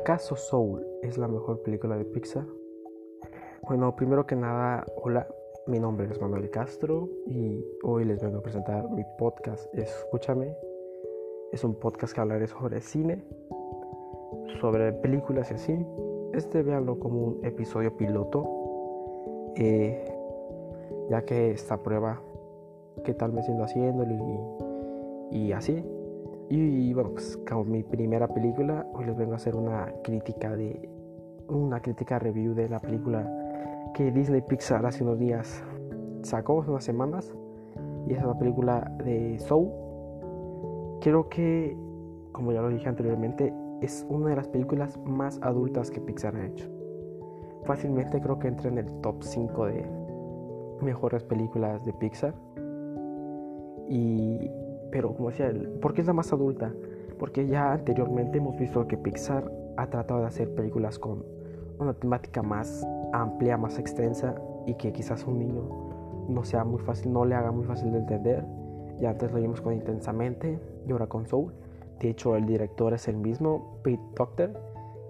¿Acaso Soul es la mejor película de Pixar? Bueno, primero que nada, hola, mi nombre es Manuel Castro y hoy les vengo a presentar mi podcast Escúchame. Es un podcast que hablaré sobre cine, sobre películas y así. Este veanlo como un episodio piloto, eh, ya que esta prueba, qué tal me siento haciéndolo y, y así. Y bueno, pues como mi primera película, hoy les vengo a hacer una crítica de una crítica review de la película que Disney Pixar hace unos días sacó, hace unas semanas, y es la película de Soul. Creo que, como ya lo dije anteriormente, es una de las películas más adultas que Pixar ha hecho. Fácilmente creo que entra en el top 5 de mejores películas de Pixar. Y pero como decía, ¿por qué es la más adulta? Porque ya anteriormente hemos visto que Pixar ha tratado de hacer películas con una temática más amplia, más extensa y que quizás un niño no sea muy fácil, no le haga muy fácil de entender. Ya antes lo vimos con Intensamente y ahora con Soul. De hecho, el director es el mismo, Pete Doctor,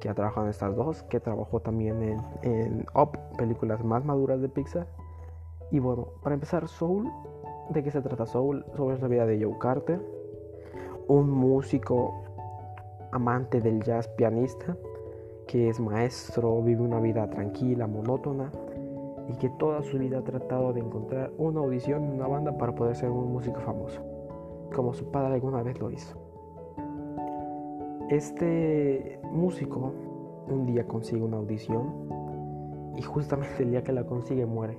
que ha trabajado en estas dos, que trabajó también en, en Up, películas más maduras de Pixar. Y bueno, para empezar, Soul ¿De qué se trata Soul? Sobre la vida de Joe Carter, un músico amante del jazz pianista que es maestro, vive una vida tranquila, monótona y que toda su vida ha tratado de encontrar una audición en una banda para poder ser un músico famoso, como su padre alguna vez lo hizo. Este músico un día consigue una audición y justamente el día que la consigue muere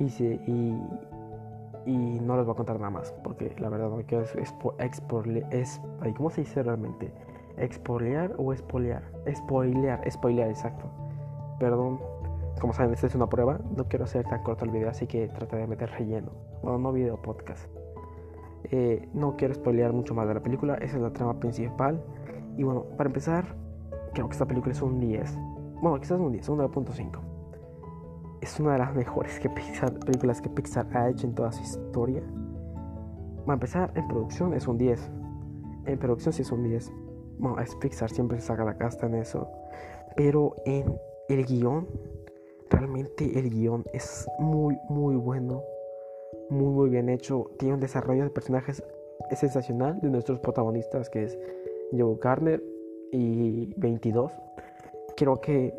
y, y, no les voy a contar nada más, porque la verdad no quiero expoliar, es, ¿cómo se dice realmente? ¿Expoliar o espolear? Spoilear, spoilear, exacto. Perdón, como saben, esta es una prueba, no quiero hacer tan corto el video, así que trataré de meter relleno. Bueno, no video, podcast. Eh, no quiero spoilear mucho más de la película, esa es la trama principal. Y bueno, para empezar, creo que esta película es un 10. Bueno, quizás un 10, un 9.5 es una de las mejores que películas que Pixar ha hecho en toda su historia. Va a empezar, en producción es un 10. En producción sí es un 10. Bueno, es Pixar, siempre saca la casta en eso. Pero en el guion, realmente el guion es muy, muy bueno. Muy, muy bien hecho. Tiene un desarrollo de personajes sensacional de nuestros protagonistas, que es Joe Garner y 22. Creo que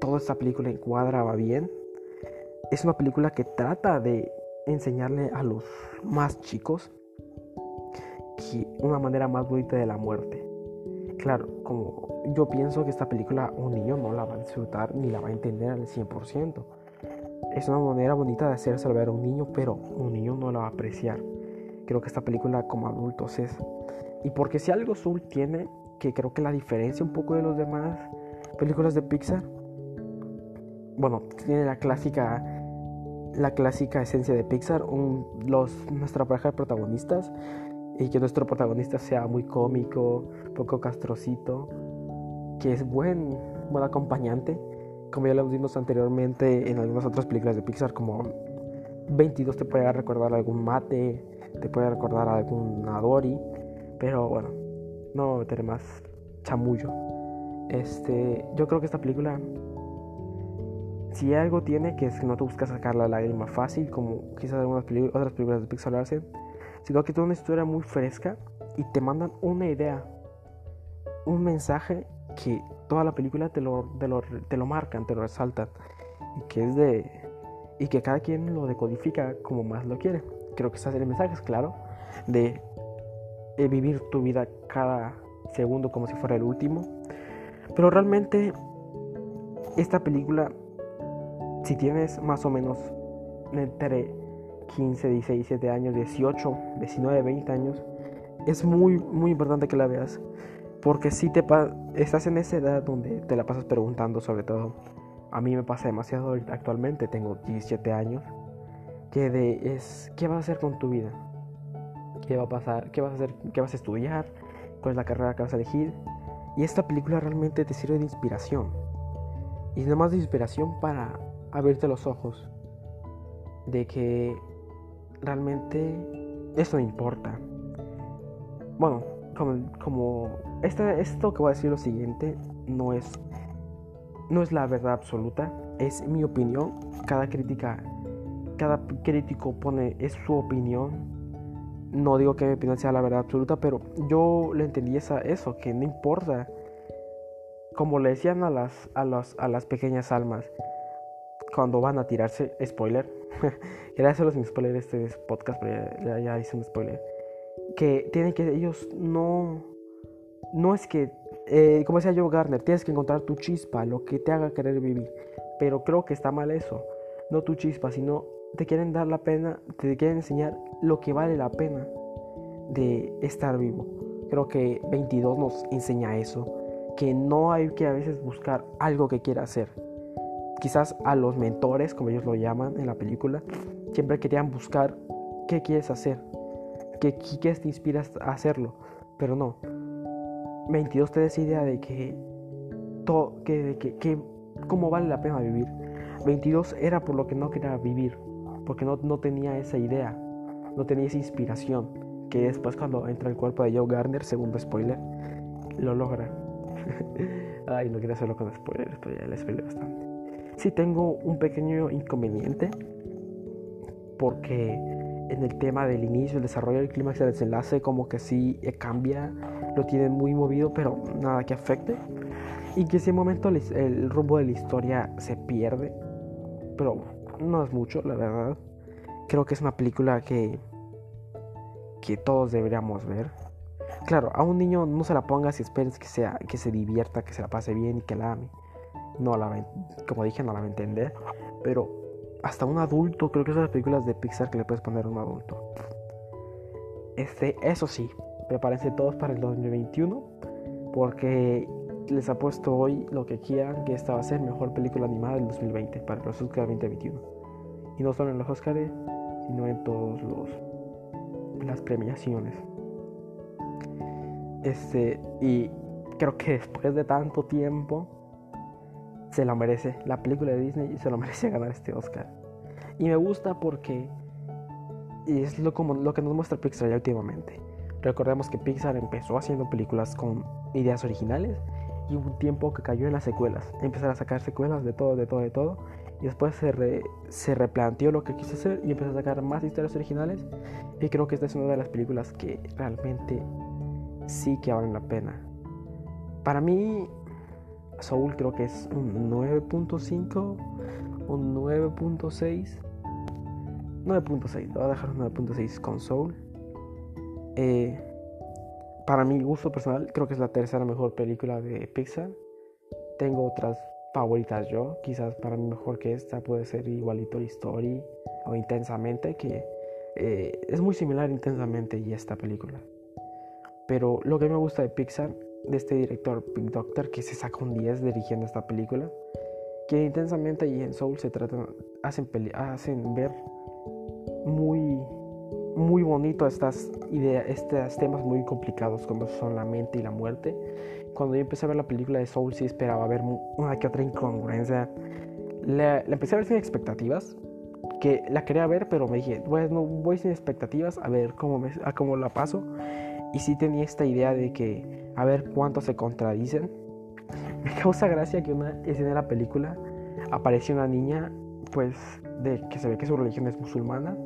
toda esta película encuadra bien es una película que trata de enseñarle a los más chicos una manera más bonita de la muerte. Claro, como yo pienso que esta película un niño no la va a disfrutar ni la va a entender al 100%. Es una manera bonita de hacerse ver a un niño, pero un niño no la va a apreciar. Creo que esta película como adultos es... Y porque si algo Soul tiene, que creo que la diferencia un poco de los demás películas de Pixar, bueno, tiene la clásica la clásica esencia de Pixar, los, nuestra pareja de protagonistas y que nuestro protagonista sea muy cómico, poco castrocito, que es buen, buen acompañante, como ya lo vimos anteriormente en algunas otras películas de Pixar, como 22 te puede recordar algún mate, te puede recordar algún Adori, pero bueno, no tener más chamullo. Este, yo creo que esta película si algo tiene que es que no te buscas sacar la lágrima fácil, como quizás algunas otras películas de Pixar hacen, sino que tiene una historia muy fresca y te mandan una idea, un mensaje que toda la película te lo, te lo, te lo marcan, te lo resaltan, y que es de. y que cada quien lo decodifica como más lo quiere. Creo que ese es el mensaje, es claro, de, de vivir tu vida cada segundo como si fuera el último. Pero realmente, esta película si tienes más o menos entre 15, 16, 17 años, 18, 19, 20 años, es muy, muy importante que la veas. Porque si te estás en esa edad donde te la pasas preguntando sobre todo. A mí me pasa demasiado actualmente, tengo 17 años, que de es, ¿qué vas a hacer con tu vida? ¿Qué va a pasar? ¿Qué vas a hacer? ¿Qué vas a estudiar? ¿Cuál es la carrera que vas a elegir? Y esta película realmente te sirve de inspiración. Y no más de inspiración para abrirte los ojos de que realmente eso no importa. Bueno, como, como esto que voy a decir lo siguiente no es no es la verdad absoluta, es mi opinión. Cada crítica, cada crítico pone es su opinión. No digo que mi opinión sea la verdad absoluta, pero yo le entendí esa, eso, que no importa. Como le decían a las, a, las, a las pequeñas almas cuando van a tirarse, spoiler. Quería hacerlos sin spoiler este podcast, pero ya, ya hice un spoiler. Que tienen que, ellos no, no es que eh, como decía Joe Garner, tienes que encontrar tu chispa, lo que te haga querer vivir. Pero creo que está mal eso. No tu chispa, sino te quieren dar la pena, te quieren enseñar lo que vale la pena de estar vivo. Creo que 22 nos enseña eso. Que no hay que a veces buscar algo que quiera hacer. Quizás a los mentores, como ellos lo llaman en la película, siempre querían buscar qué quieres hacer, qué, qué te inspiras a hacerlo. Pero no, 22 te da esa idea de que, todo, que, que, que cómo vale la pena vivir. 22 era por lo que no quería vivir, porque no, no tenía esa idea, no tenía esa inspiración, que después cuando entra el cuerpo de Joe Garner, segundo spoiler, lo logra. Ay, no quiero hacerlo con spoilers, pero ya le spoilé bastante. Sí tengo un pequeño inconveniente, porque en el tema del inicio, el desarrollo del clímax el desenlace, como que sí cambia lo tienen muy movido, pero nada que afecte. Y que si en momento el rumbo de la historia se pierde, pero no es mucho, la verdad. Creo que es una película que, que todos deberíamos ver. Claro, a un niño no se la pongas y esperes que, sea, que se divierta, que se la pase bien y que la ame. No la como dije, no la va a entender. Pero hasta un adulto, creo que las películas de Pixar que le puedes poner a un adulto. Este, eso sí, prepárense todos para el 2021 porque les ha puesto hoy lo que quieran que esta va a ser mejor película animada del 2020 para los Oscars 2021 y no solo en los Oscars sino en todos los las premiaciones este y creo que después de tanto tiempo se lo merece la película de Disney se lo merece ganar este Oscar y me gusta porque es lo como lo que nos muestra Pixar ya últimamente Recordemos que Pixar empezó haciendo películas con ideas originales y un tiempo que cayó en las secuelas. Empezaron a sacar secuelas de todo, de todo, de todo. Y después se, se replanteó lo que quiso hacer y empezó a sacar más historias originales. Y creo que esta es una de las películas que realmente sí que valen la pena. Para mí, Soul creo que es un 9.5, un 9.6. 9.6, voy a dejar un 9.6 con Soul. Eh, para mi gusto personal, creo que es la tercera mejor película de Pixar. Tengo otras favoritas yo. Quizás para mí mejor que esta puede ser igualito Story o Intensamente, que eh, es muy similar Intensamente y esta película. Pero lo que me gusta de Pixar, de este director Pink Doctor, que se saca un 10 dirigiendo esta película, que Intensamente y en Soul se tratan, hacen, hacen ver muy muy bonito estas ideas, estos temas muy complicados como son la mente y la muerte. Cuando yo empecé a ver la película de Soul sí esperaba ver una que otra incongruencia. La, empecé a ver sin expectativas, que la quería ver, pero me dije, bueno, voy sin expectativas a ver cómo, me, a cómo la paso. Y sí tenía esta idea de que a ver cuántos se contradicen. Me causa gracia que una escena de la película aparece una niña, pues, de que se ve que su religión es musulmana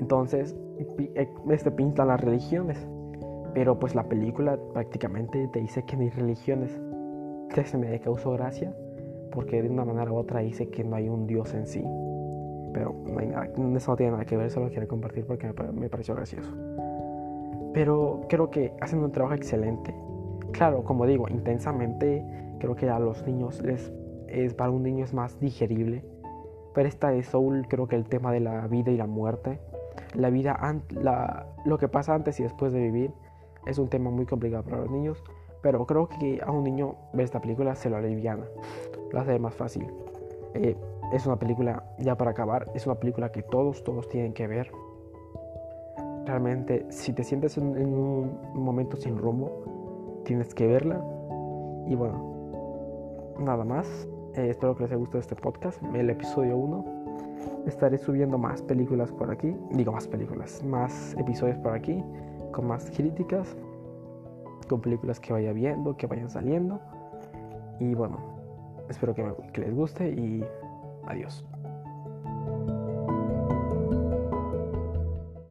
entonces, eh, este pinta las religiones. Pero pues la película prácticamente te dice que no hay religiones. Entonces me causó gracia porque de una manera u otra dice que no hay un Dios en sí. Pero no hay nada, eso no tiene nada que ver, solo quiero compartir porque me, pareció gracioso. Pero creo que hacen un trabajo excelente. Claro, como digo, intensamente, creo que a los niños les es para un niño es más digerible. Pero esta de Soul, creo que el tema de la vida y la muerte la vida, la, lo que pasa antes y después de vivir es un tema muy complicado para los niños, pero creo que a un niño ver esta película se lo aliviana, lo hace más fácil. Eh, es una película, ya para acabar, es una película que todos, todos tienen que ver. Realmente, si te sientes en, un momento sin rumbo, tienes que verla. Y bueno, nada más. Eh, espero que les haya gustado este podcast, el episodio 1 estaré subiendo más películas por aquí, digo más películas, más episodios por aquí, con más críticas. con películas que vaya viendo, que vayan saliendo. Y bueno, espero que, que les guste y adiós.